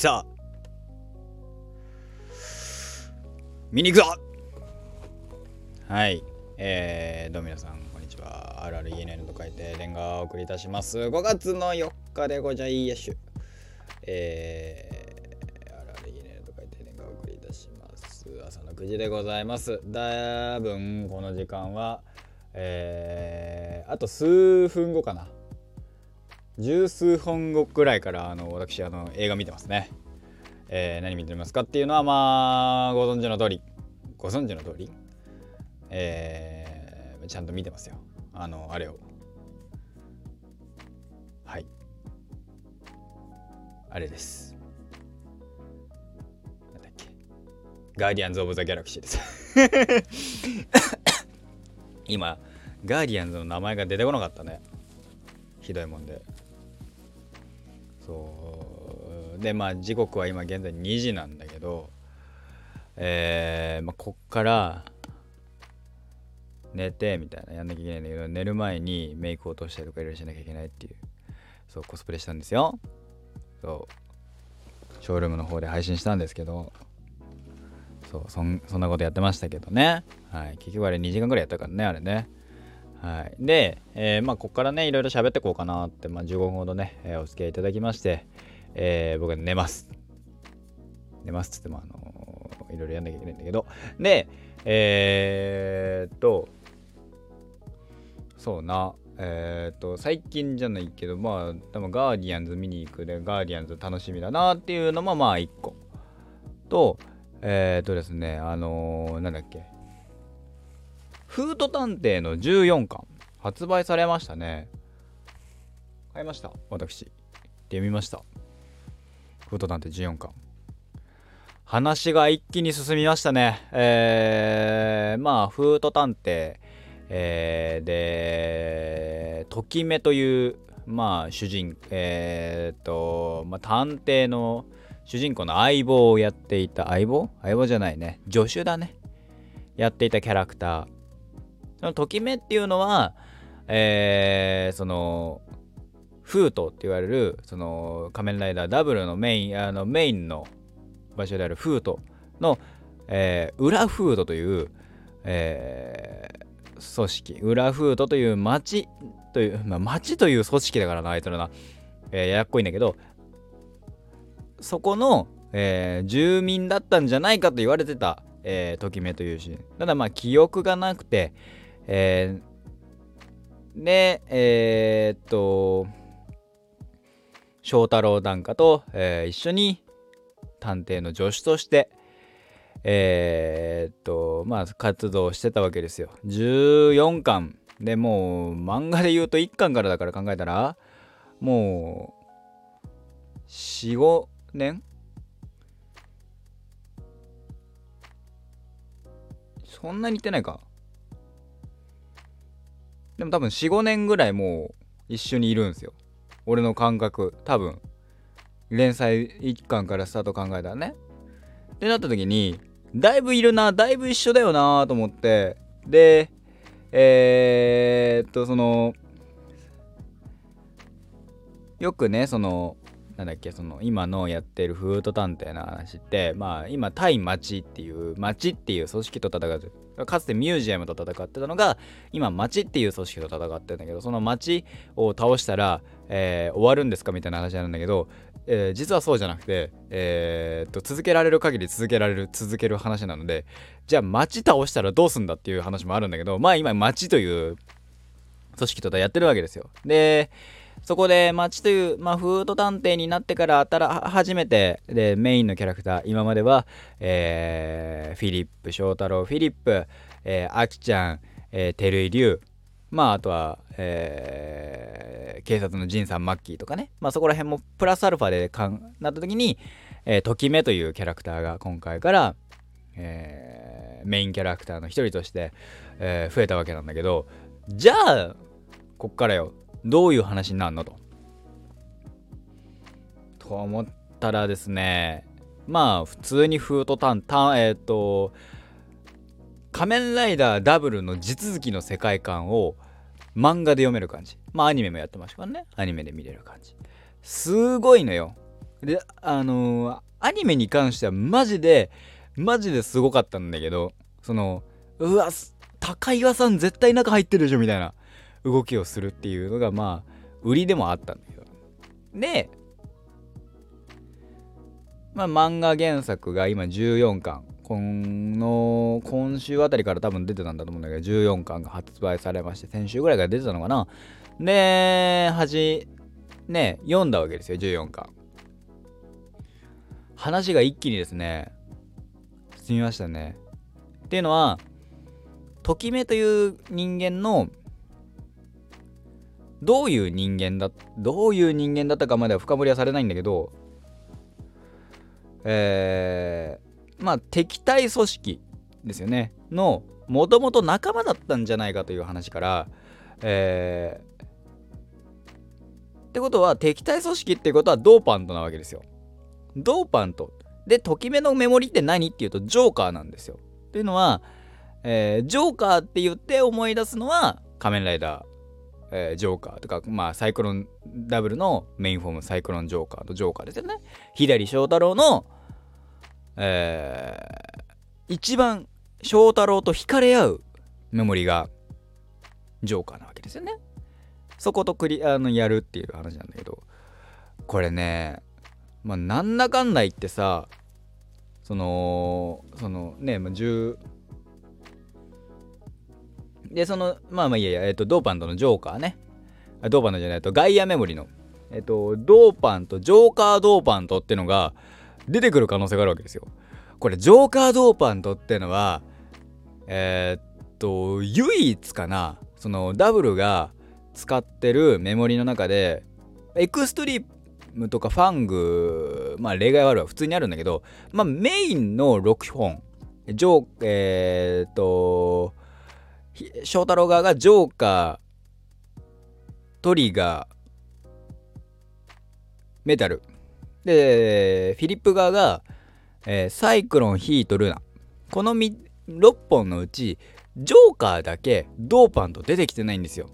さあ。見に行くぞ。はい。えー、どうも皆さんこんにちは。RRENN と書いてレンガをお送りいたします。5月の4日でごじゃいやしゅ。えー、RRENN と書いてレンガをお送りいたします。朝の9時でございます。多分この時間はえー、あと数分後かな。十数本後くらいからあの私あの映画見てますね。えー、何見てますかっていうのはまあご存知の通りご存知の通りえー、ちゃんと見てますよ。あのあれを。はい。あれです。なんだっけ。ガーディアンズ・オブ・ザ・ギャラクシーです。今ガーディアンズの名前が出てこなかったね。ひどいもんで。そうでまあ時刻は今現在2時なんだけどえー、まあ、こっから寝てみたいなやんなきゃいけないんだけど寝る前にメイク落としたりとかいろいろしなきゃいけないっていうそうコスプレしたんですよ。そう。ショールームの方で配信したんですけどそうそんそんなことやってましたけどね。はい。結局あれ2時間ぐらいやったからねあれね。はいで、えー、まあこっからねいろいろ喋ってこうかなって、まあ、15分ほどね、えー、お付き合いいただきましてえー、僕は寝ます。寝ますっつっても、あのー、いろいろやんなきゃいけないんだけど。で、えー、っと、そうな、えー、っと、最近じゃないけど、まあ、多分ガーディアンズ見に行くで、ガーディアンズ楽しみだなっていうのも、まあ、一個。と、えー、っとですね、あのー、なんだっけ。フード探偵の14巻、発売されましたね。買いました、私。で見ました。フード探偵14巻話が一気に進みましたねえー、まあフード探偵えー、でときめというまあ主人えー、と、まあ、探偵の主人公の相棒をやっていた相棒？相棒じゃないね助手だねやっていたキャラクターそのときめっていうのはえー、そのフートって言われるその仮面ライダーダブルのメインあのメインの場所であるフートの、えー、裏フードという、えー、組織。裏フードという町という、まあ、町という組織だからなあいつらな、えー、ややっこいんだけどそこの、えー、住民だったんじゃないかと言われてた、えー、ときめというシーン。ただまあ記憶がなくて、えー、でえー、っと翔太郎檀家と、えー、一緒に探偵の助手として、えー、っと、まあ、活動してたわけですよ。14巻。でもう、漫画で言うと1巻からだから考えたら、もう、4、5年？そんなに言ってないか。でも多分4、5年ぐらいもう一緒にいるんですよ。俺の感覚。多分。連載1巻からスタート考えたらね。ってなった時にだいぶいるなだいぶ一緒だよなと思って。でえー、っとそのよくねそのなんだっけその今のやってるフード探偵の話ってまあ今対町っていう町っていう組織と戦うかつてミュージアムと戦ってたのが今町っていう組織と戦ってるんだけどその町を倒したら、えー、終わるんですかみたいな話なんだけど、えー、実はそうじゃなくて、えー、っと続けられる限り続けられる続ける話なのでじゃあ町倒したらどうすんだっていう話もあるんだけどまあ今町という組織とやってるわけですよ。でそこで町という、まあ、フード探偵になってからたら初めてでメインのキャラクター今までは、えー、フィリップ翔太郎フィリップ、えー、アキちゃん、えー、照井龍まああとは、えー、警察のジンさんマッキーとかね。まあそこら辺もプラスアルファでかんなった時に、えー、ときめというキャラクターが今回から、えー、メインキャラクターの一人として、えー、増えたわけなんだけどじゃあこっからよ。どういう話になるのと。と思ったらですねまあ普通にフートタンタンえっ、ー、と仮面ライダーダブルの地続きの世界観を漫画で読める感じ。まあアニメもやってましたからね。アニメで見れる感じ。すごいのよ。であのー、アニメに関してはマジでマジですごかったんだけどそのうわ高岩さん絶対中入ってるでしょみたいな。動きをするっていうのがまあ売りでもあったんだけど。でまあ漫画原作が今14巻。この今週あたりから多分出てたんだと思うんだけど14巻が発売されまして先週ぐらいから出てたのかな。ではじね読んだわけですよ14巻。話が一気にですね進みましたね。っていうのはときめという人間のどういう人間だどういう人間だったかまでは深掘りはされないんだけどえー、まあ敵対組織ですよね。のもともと仲間だったんじゃないかという話からえー、ってことは敵対組織ってことはドーパントなわけですよ。ドーパント。でときめのメモリって何っていうとジョーカーなんですよ。っていうのはえー、ジョーカーって言って思い出すのは仮面ライダー、えー、ジョーカーとか、まあ、サイクロンダブルのメインフォームサイクロンジョーカーとジョーカーですよね。左翔太郎の、えー、一番翔太郎と惹かれ合うメモリがジョーカーなわけですよね。そことクリあのやるっていう話なんだけどこれねまあなんだかんだ言ってさそのそのね、まあ、10で、その、まあまあいやいや、えっ、と、ドーパンとのジョーカーね。ドーパントじゃないと、ガイアメモリの、えっ、と、ドーパンとジョーカードーパントってのが出てくる可能性があるわけですよ。これ、ジョーカードーパントってのは、えー、っと、唯一かな、その、ダブルが使ってるメモリの中で、エクストリームとかファング、まあ例外はあるわ、普通にあるんだけど、まあメインの6本、ジョー、えー、っと、翔太郎側がジョーカートリガーメタル。でフィリップ側が、えー、サイクロンヒートルナ。この6本のうちジョーカーだけドーパンと出てきてないんですよ。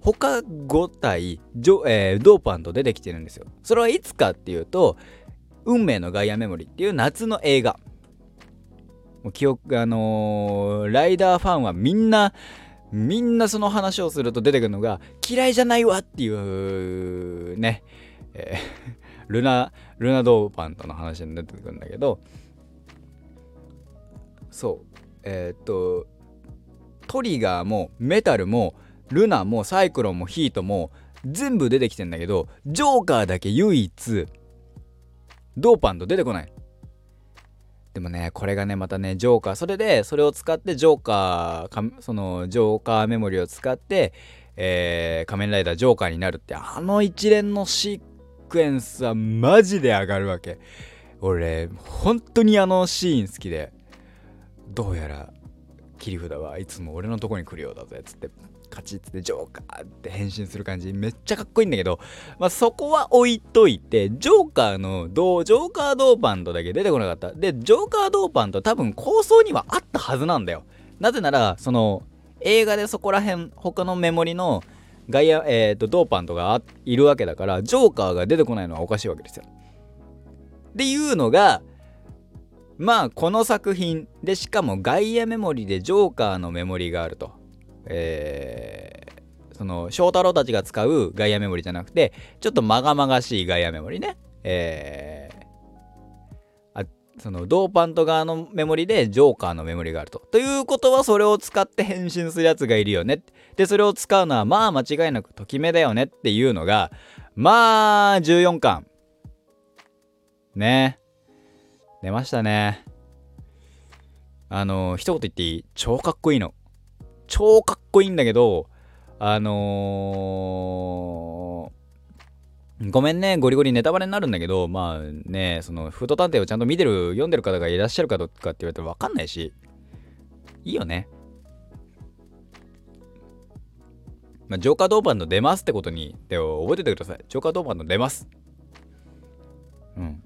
他5体ジョ、えー、ドーパンと出てきてるんですよ。それはいつかっていうと運命のガイアメモリっていう夏の映画。もう記憶あのー、ライダーファンはみんなみんなその話をすると出てくるのが嫌いじゃないわっていうね、えー、ルナルナドーパンとの話に出てくるんだけどそう。えー、っとトリガーもメタルもルナもサイクロンもヒートも全部出てきてんだけどジョーカーだけ唯一ドーパンと出てこない。でもね、これがね、またね、ジョーカー、それで、それを使って、ジョーカー、その、ジョーカーメモリを使って、えー、仮面ライダージョーカーになるって、あの一連のシークエンスはマジで上がるわけ。俺、本当にあのシーン好きで、どうやら、切り札はいつも俺のとこに来るようだぜ、つって、カチッってジョーカーって変身する感じ。めっちゃかっこいいんだけど、まあ、そこは置いといてジョーカーのドジョーカードーパントだけ出てこなかった。でジョーカードーパント多分構想にはあったはずなんだよ。なぜならその映画でそこら辺他のメモリのガイア、えーと、ドーパントがいるわけだからジョーカーが出てこないのはおかしいわけですよ。っていうのがまあこの作品。でしかもガイアメモリでジョーカーのメモリがあると。えー、その翔太郎たちが使うガイアメモリじゃなくてちょっとまがまがしいガイアメモリねえー、あそのドーパント側のメモリでジョーカーのメモリがあると。ということはそれを使って変身するやつがいるよね。でそれを使うのはまあ間違いなくときめだよねっていうのがまあ14巻。ね出ましたね。あの一言言っていい？超かっこいいの。超かっこいいんだけど、あのー、ごめんね、ゴリゴリネタバレになるんだけど、まあね、その、フード探偵をちゃんと見てる、読んでる方がいらっしゃるかどうかって言われたらわかんないし、いいよね。まあ、ジョーカードーパンの出ますってことに、で覚えててください。ジョーカードーパンの出ます。うん。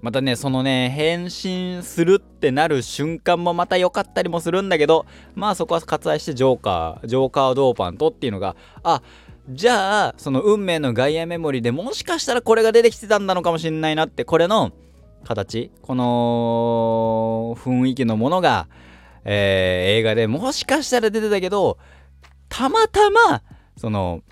またね、そのね、変身するってなる瞬間もまた良かったりもするんだけど、まあそこは割愛してジョーカー、ジョーカードーパントっていうのが、あ、じゃあその運命のガイアメモリでもしかしたらこれが出てきてたんだのかもしれないなってこれの形。この雰囲気のものが、えー、映画でもしかしたら出てたけどたまたまその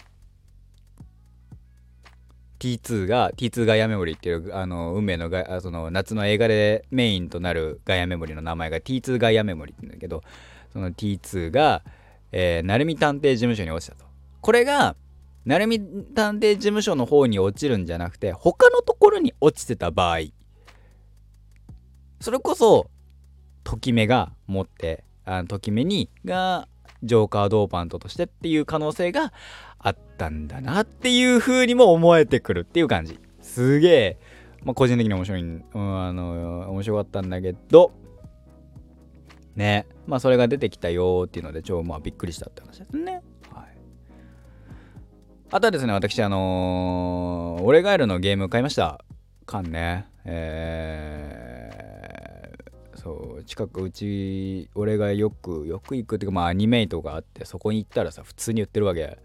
T2 が T2 ガイアメモリっていうあの運命のガその夏の映画でメインとなるガイアメモリの名前が T2 ガイアメモリって言うんだけどその T2 が、えー、鳴海探偵事務所に落ちたと。これが鳴海探偵事務所の方に落ちるんじゃなくて他のところに落ちてた場合。それこそときめが持ってあのときめにがジョーカードーパントとしてっていう可能性があったんだなっていう風にも思えてくるっていう感じ。すげえ、まあ、個人的に面白い、うん、あの面白かったんだけど。ね。まあそれが出てきたよっていうので超まあびっくりしたって話ですね。はい。あとはですね私あのー、俺ガエルのゲーム買いました。缶ね。えー、そう近くうち俺がよくよく行くっていうかまあアニメイトがあってそこに行ったらさ普通に売ってるわけ。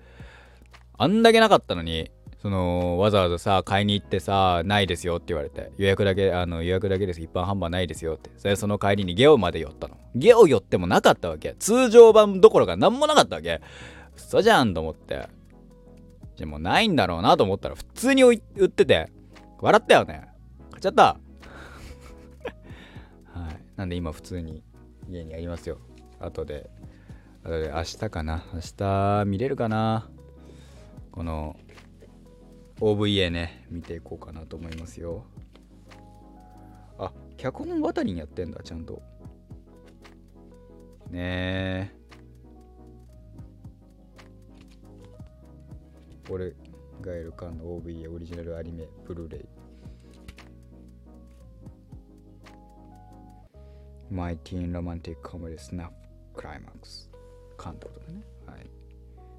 あんだけなかったのにそのわざわざさ買いに行ってさないですよって言われて予約だけあの予約だけです。一般販売ないですよって。それその帰りにゲオまで寄ったの。ゲオ寄ってもなかったわけ。通常版どころか何もなかったわけ。嘘じゃんと思って。じゃもないんだろうなと思ったら普通に売ってて笑ったよね。買っちゃった。はい。なんで今普通に家にありますよ。後で後で明日かな。明日見れるかな。この OVA ね見ていこうかなと思いますよ。あ脚本渡りにやってんだちゃんと。ねえ。俺ガエルカンの OVA オリジナルアニメブルーレイ。マイティーンロマンティックコメディスナップクライマックスカンってことでね。はい。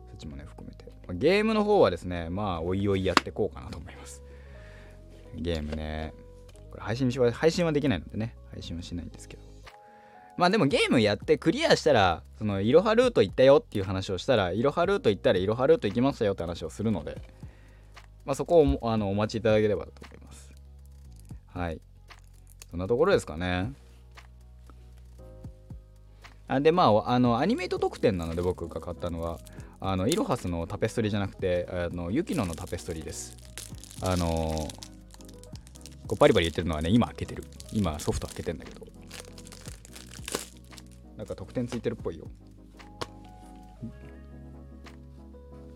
そっちもね含めゲームの方はですね、まあ、おいおいやってこうかなと思います。ゲームね。これ配信は、配信はできないのでね、配信はしないんですけど。まあでもゲームやってクリアしたら、その、いろはルート行ったよっていう話をしたら、いろはルート行ったらいろはルート行きましたよって話をするので、まあそこをあのお待ちいただければと思います。はい。そんなところですかね。でまああのアニメイト特典なので僕が買ったのはあのイロハスのタペストリーじゃなくてあのユキノのタペストリーです。あのこうバリバリ言ってるのはね今開けてる。今ソフト開けてんだけど。なんか特典ついてるっぽいよ。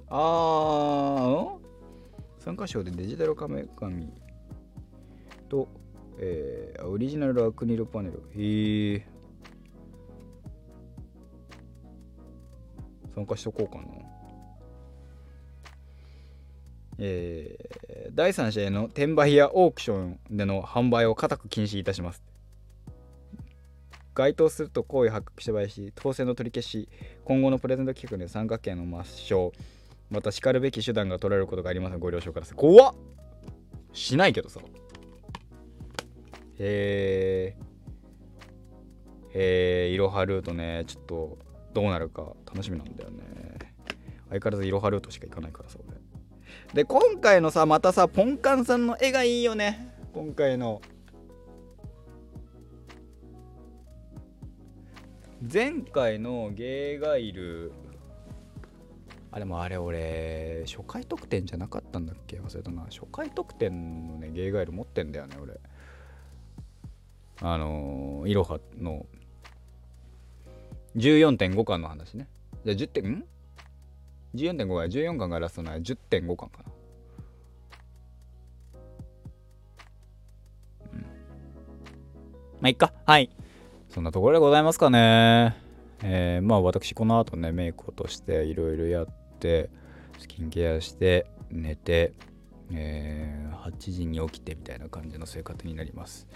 あー参加賞でデジタルカメ紙と、えー、オリジナルアクリルパネル。へえ参加しとこうかな。えー、第三者への転売やオークションでの販売を固く禁止いたします。該当すると行為発覚した場合し、当選の取り消し、今後のプレゼント企画で参加権の抹消、またしかるべき手段が取られることがありますご了承ください。怖っしないけどさ。へえ。へえ、いろはルートね、ちょっとどうなるか楽しみなんだよね。相変わらずいろはルートしか行かないからさ俺。で今回のさまたさポンカンさんの絵がいいよね。今回の。前回のゲーガイル。あでもあれ俺初回特典じゃなかったんだっけ？忘れたな。初回特典のねゲーガイル持ってんだよね俺。あのいろはの14.5巻の話ね。じゃあ10点、ん ?14.5 が14巻がラストなら10.5巻かな。まあ、いっか。はい。そんなところでございますかね。えー、まあ私この後ね、メイク落としていろいろやって、スキンケアして、寝て、えー、8時に起きてみたいな感じの生活になります。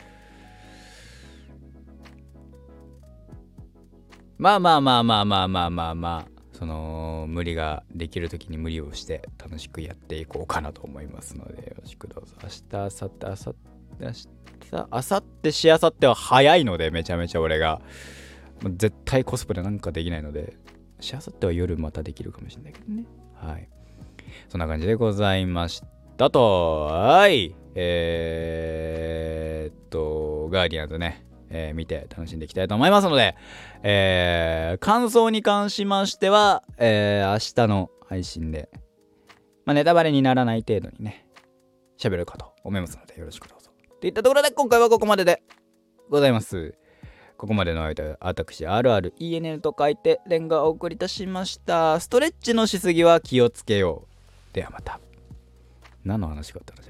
まあまあまあまあまあまあまあまあその無理ができる時に無理をして楽しくやっていこうかなと思いますのでよろしくどうぞ明日明後日明後日明日明後日しあさっては早いのでめちゃめちゃ俺が絶対コスプレなんかできないのでしあさっては夜またできるかもしれないけどねはいそんな感じでございましたと。はい。えー、っと、ガーディアンズね、えー、見て楽しんでいきたいと思いますので、えー、感想に関しましては、えー、明日の配信で、まあ、ネタバレにならない程度にね、喋るかと思いますので、よろしくどうぞ。といったところで、今回はここまででございます。ここまでの間、私、RRENN と書いて、レンガをお送りいたしました。ストレッチのしすぎは気をつけよう。ではまた。何の話があったの？